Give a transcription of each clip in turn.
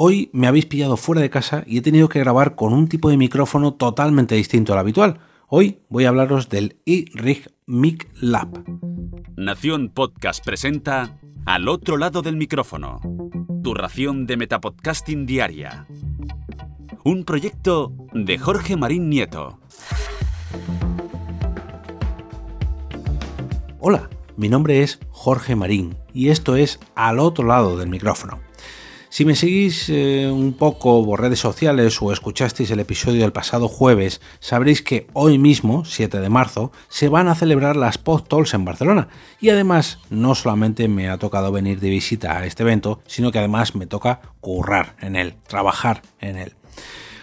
Hoy me habéis pillado fuera de casa y he tenido que grabar con un tipo de micrófono totalmente distinto al habitual. Hoy voy a hablaros del iRig Mic Lab. Nación Podcast presenta Al otro lado del micrófono. Tu ración de Metapodcasting Diaria. Un proyecto de Jorge Marín Nieto. Hola, mi nombre es Jorge Marín y esto es Al otro lado del micrófono. Si me seguís eh, un poco por redes sociales o escuchasteis el episodio del pasado jueves, sabréis que hoy mismo, 7 de marzo, se van a celebrar las PodTalks en Barcelona. Y además, no solamente me ha tocado venir de visita a este evento, sino que además me toca currar en él, trabajar en él.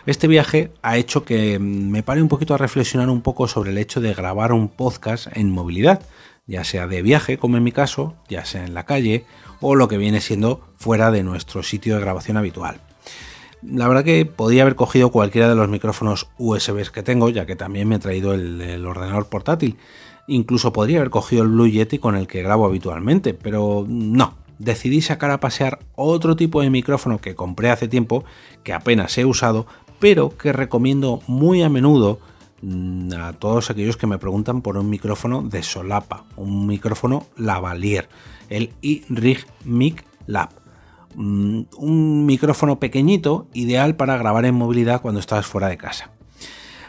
Este viaje ha hecho que me pare un poquito a reflexionar un poco sobre el hecho de grabar un podcast en movilidad, ya sea de viaje, como en mi caso, ya sea en la calle o lo que viene siendo fuera de nuestro sitio de grabación habitual. La verdad que podía haber cogido cualquiera de los micrófonos USB que tengo, ya que también me he traído el, ordenador portátil. Incluso podría haber cogido el Blue Yeti con el que grabo habitualmente, pero no. Decidí sacar a pasear otro tipo de micrófono que compré hace tiempo, que apenas he usado, pero que recomiendo muy a menudo a todos aquellos que me preguntan por un micrófono de solapa, un micrófono lavalier el iRig Mic Lab. Mm, un micrófono pequeñito, ideal para grabar en movilidad cuando estás fuera de casa.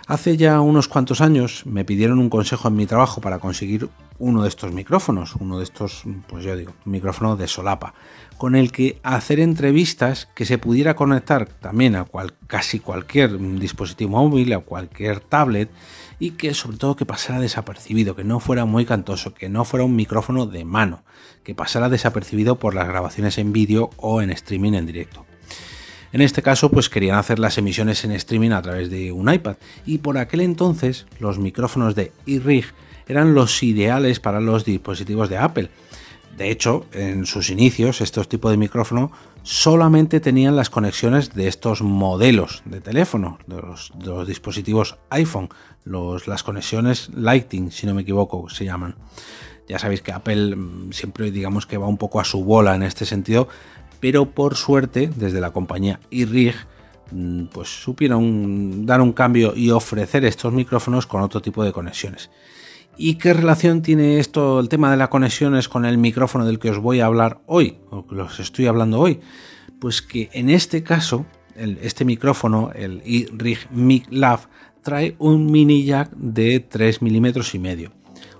Hace ya unos cuantos años me pidieron un consejo en mi trabajo para conseguir uno de estos micrófonos, uno de estos, pues yo digo, un micrófono de solapa, con el que hacer entrevistas que se pudiera conectar también a casi cualquier dispositivo móvil, a cualquier tablet y que sobre todo que pasara desapercibido, que no fuera muy cantoso, que no fuera un micrófono de mano, que pasara desapercibido por las grabaciones en vídeo o en streaming en directo. En este caso, pues querían hacer las emisiones en streaming a través de un iPad y por aquel entonces los micrófonos de iRig eran los ideales para los dispositivos de Apple. De hecho, en sus inicios, estos tipos de micrófono solamente tenían las conexiones de estos modelos de teléfono, de los, dispositivos iPhone, las conexiones Lighting, si no me equivoco, se llaman. Ya sabéis que Apple mm, siempre digamos que va un poco a su bola en este sentido, pero por suerte desde la compañía iRig mm, pues supieron dar un cambio y ofrecer estos micrófonos con otro tipo de conexiones. ¿Y qué relación tiene esto, el tema de las conexiones, con el micrófono del que os voy a hablar hoy, o que os estoy hablando hoy? Pues que en este caso, este micrófono, el iRig Mic Lab, trae un mini jack de 3 milímetros y medio.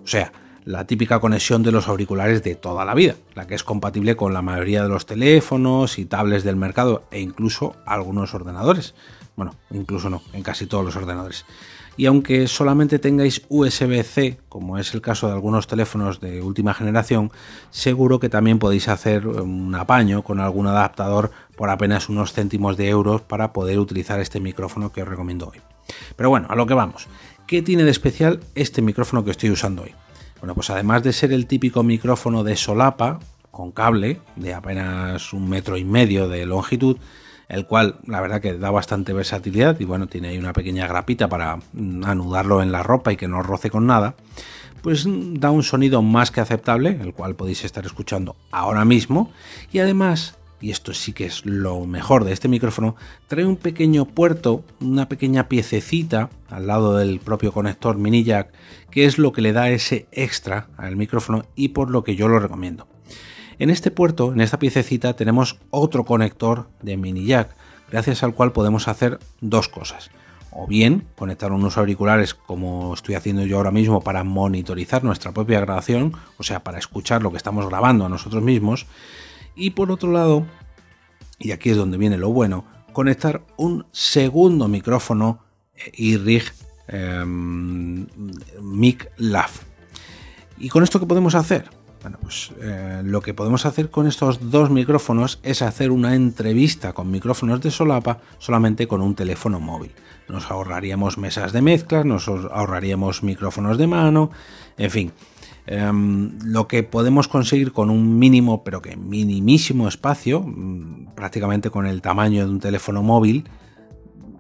O sea, la típica conexión de los auriculares de toda la vida, la que es compatible con la mayoría de los teléfonos y tablets del mercado e incluso algunos ordenadores. Bueno, incluso no, en casi todos los ordenadores. Y aunque solamente tengáis USB-C, como es el caso de algunos teléfonos de última generación, seguro que también podéis hacer un apaño con algún adaptador por apenas unos céntimos de euros para poder utilizar este micrófono que os recomiendo hoy. Pero bueno, a lo que vamos. ¿Qué tiene de especial este micrófono que estoy usando hoy? Bueno, pues además de ser el típico micrófono de solapa, con cable, de apenas un metro y medio de longitud, el cual la verdad que da bastante versatilidad y bueno, tiene ahí una pequeña grapita para mm, anudarlo en la ropa y que no roce con nada, pues da un sonido más que aceptable, el cual podéis estar escuchando ahora mismo. Y además y esto sí que es lo mejor de este micrófono, trae un pequeño puerto, una pequeña piececita al lado del propio conector mini jack, que es lo que le da ese extra al micrófono y por lo que yo lo recomiendo. En este puerto, en esta piececita, tenemos otro conector de mini jack, gracias al cual podemos hacer dos cosas. O bien conectar unos auriculares como estoy haciendo yo ahora mismo para monitorizar nuestra propia grabación, o sea, para escuchar lo que estamos grabando a nosotros mismos, y por otro lado, y aquí es donde viene lo bueno, conectar un segundo micrófono eh, em, Mic Lav. ¿Y con esto qué podemos hacer? Bueno, pues eh, lo que podemos hacer con estos dos micrófonos es hacer una entrevista con micrófonos de solapa solamente con un teléfono móvil. Nos ahorraríamos mesas de mezclas, nos ahorraríamos micrófonos de mano, en fin, Em, lo que podemos conseguir con un mínimo, pero que minimísimo espacio, mm, prácticamente con el tamaño de un teléfono móvil,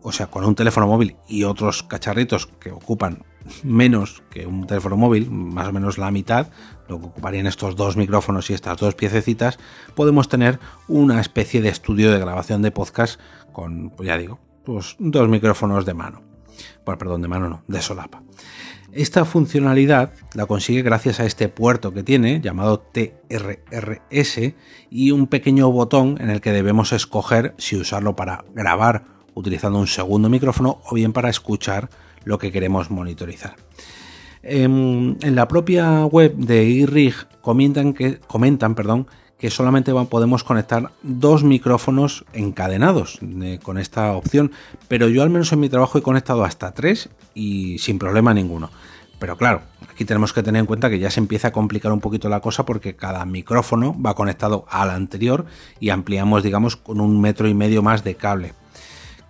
o sea, con un teléfono móvil y otros cacharritos que ocupan menos que un teléfono móvil, más o menos la mitad, lo que ocuparían estos dos micrófonos y estas dos piececitas, podemos tener una especie de estudio de grabación de podcast con, pues ya digo, pues dos micrófonos de mano. Perdón, de mano no, de solapa. Esta funcionalidad la consigue gracias a este puerto que tiene llamado TRRS y un pequeño botón en el que debemos escoger si usarlo para grabar utilizando un segundo micrófono o bien para escuchar lo que queremos monitorizar. Em, en, la propia web de iRig comentan que, comentan, perdón, que solamente podemos conectar dos micrófonos encadenados eh, con esta opción, pero yo al menos en mi trabajo he conectado hasta tres y sin problema ninguno. Pero claro, aquí tenemos que tener en cuenta que ya se empieza a complicar un poquito la cosa porque cada micrófono va conectado al anterior y ampliamos, digamos, con un metro y medio más de cable.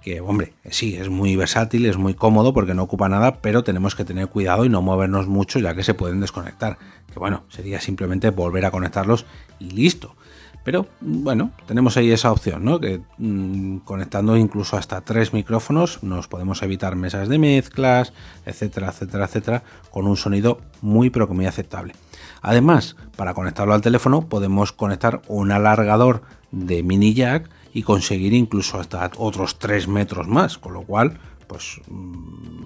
Que, hombre, sí, es muy versátil, es muy cómodo porque no ocupa nada, pero tenemos que tener cuidado y no movernos mucho ya que se pueden desconectar. Que bueno, sería simplemente volver a conectarlos y listo. Pero bueno, tenemos ahí esa opción, ¿no? Que mm, conectando incluso hasta tres micrófonos nos podemos evitar mesas de mezclas, etcétera, etcétera, etcétera, con un sonido muy pero que muy aceptable. Además, para conectarlo al teléfono podemos conectar un alargador de mini jack y conseguir incluso hasta otros 3 metros más, con lo cual, pues mm,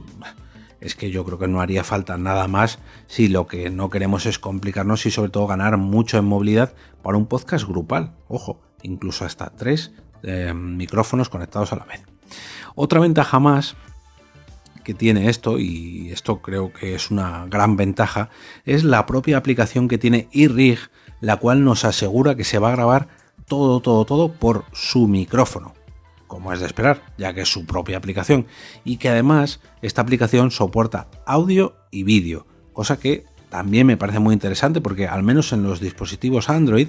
es que yo creo que no haría falta nada más si lo que no queremos es complicarnos y sobre todo ganar mucho en movilidad para un podcast grupal. Ojo, incluso hasta tres eh, micrófonos conectados a la vez. Otra ventaja más que tiene esto, y esto creo que es una gran ventaja, es la propia aplicación que tiene iRig, la cual nos asegura que se va a grabar todo, todo, todo por su micrófono como es de esperar, ya que es su propia aplicación, y que además esta aplicación soporta audio y vídeo, cosa que también me parece muy interesante porque al menos en los dispositivos Android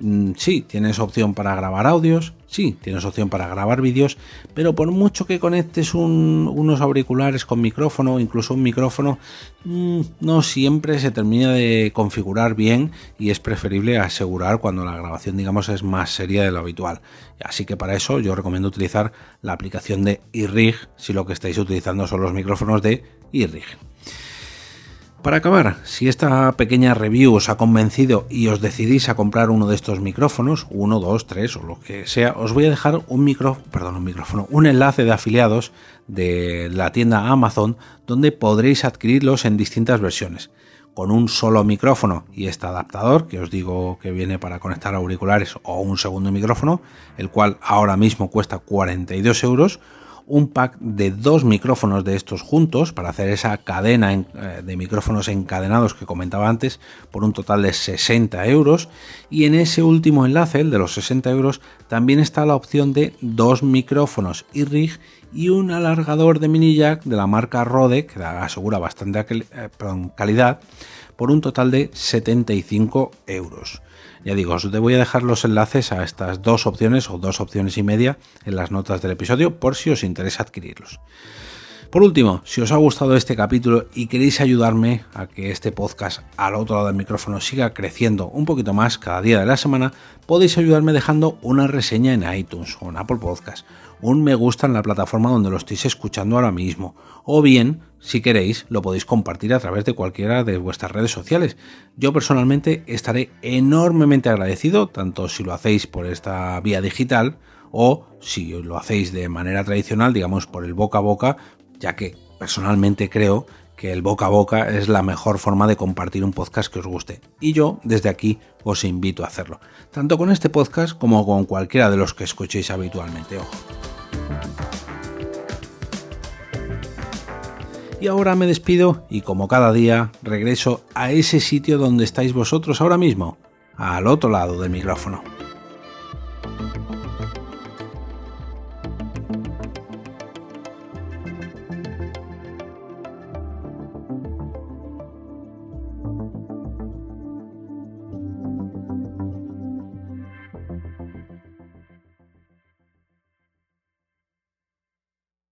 Mm, sí, tienes opción para grabar audios, sí, tienes opción para grabar vídeos, pero por mucho que conectes unos auriculares con micrófono, incluso un micrófono, mm, no siempre se termina de configurar bien y es preferible asegurar cuando la grabación, digamos, es más seria de lo habitual. Así que para eso yo recomiendo utilizar la aplicación de iRig si lo que estáis utilizando son los micrófonos de iRig. Para acabar, si esta pequeña review os ha convencido y os decidís a comprar uno de estos micrófonos, uno, dos, tres o lo que sea, os voy a dejar un perdón, un micrófono, un enlace de afiliados de la tienda Amazon donde podréis adquirirlos en distintas versiones. Con un solo micrófono y este adaptador que os digo que viene para conectar auriculares o un segundo micrófono, el cual ahora mismo cuesta 42 euros un pack de dos micrófonos de estos juntos para hacer esa cadena eh, de micrófonos encadenados que comentaba antes por un total de 60 euros y en ese último enlace, el de los 60 euros, también está la opción de dos micrófonos rig y un alargador de mini jack de la marca Rode que asegura bastante eh, calidad por un total de 75 euros. Ya digo, os voy a dejar los enlaces a estas dos opciones o dos opciones y media en las notas del episodio por si os interesa adquirirlos. Por último, si os ha gustado este capítulo y queréis ayudarme a que este podcast al otro lado del micrófono siga creciendo un poquito más cada día de la semana, podéis ayudarme dejando una reseña en iTunes o en Apple Podcast un me gusta en la plataforma donde lo estéis escuchando ahora mismo. O bien, si queréis, lo podéis compartir a través de cualquiera de vuestras redes sociales. Yo personalmente estaré enormemente agradecido, tanto si lo hacéis por esta vía digital o si lo hacéis de manera tradicional, digamos por el boca a boca, ya que personalmente creo que el boca a boca es la mejor forma de compartir un podcast que os guste. Y yo desde aquí os invito a hacerlo, tanto con este podcast como con cualquiera de los que escuchéis habitualmente. Ojo. Y ahora me despido y como cada día regreso a ese sitio donde estáis vosotros ahora mismo, al otro lado del micrófono.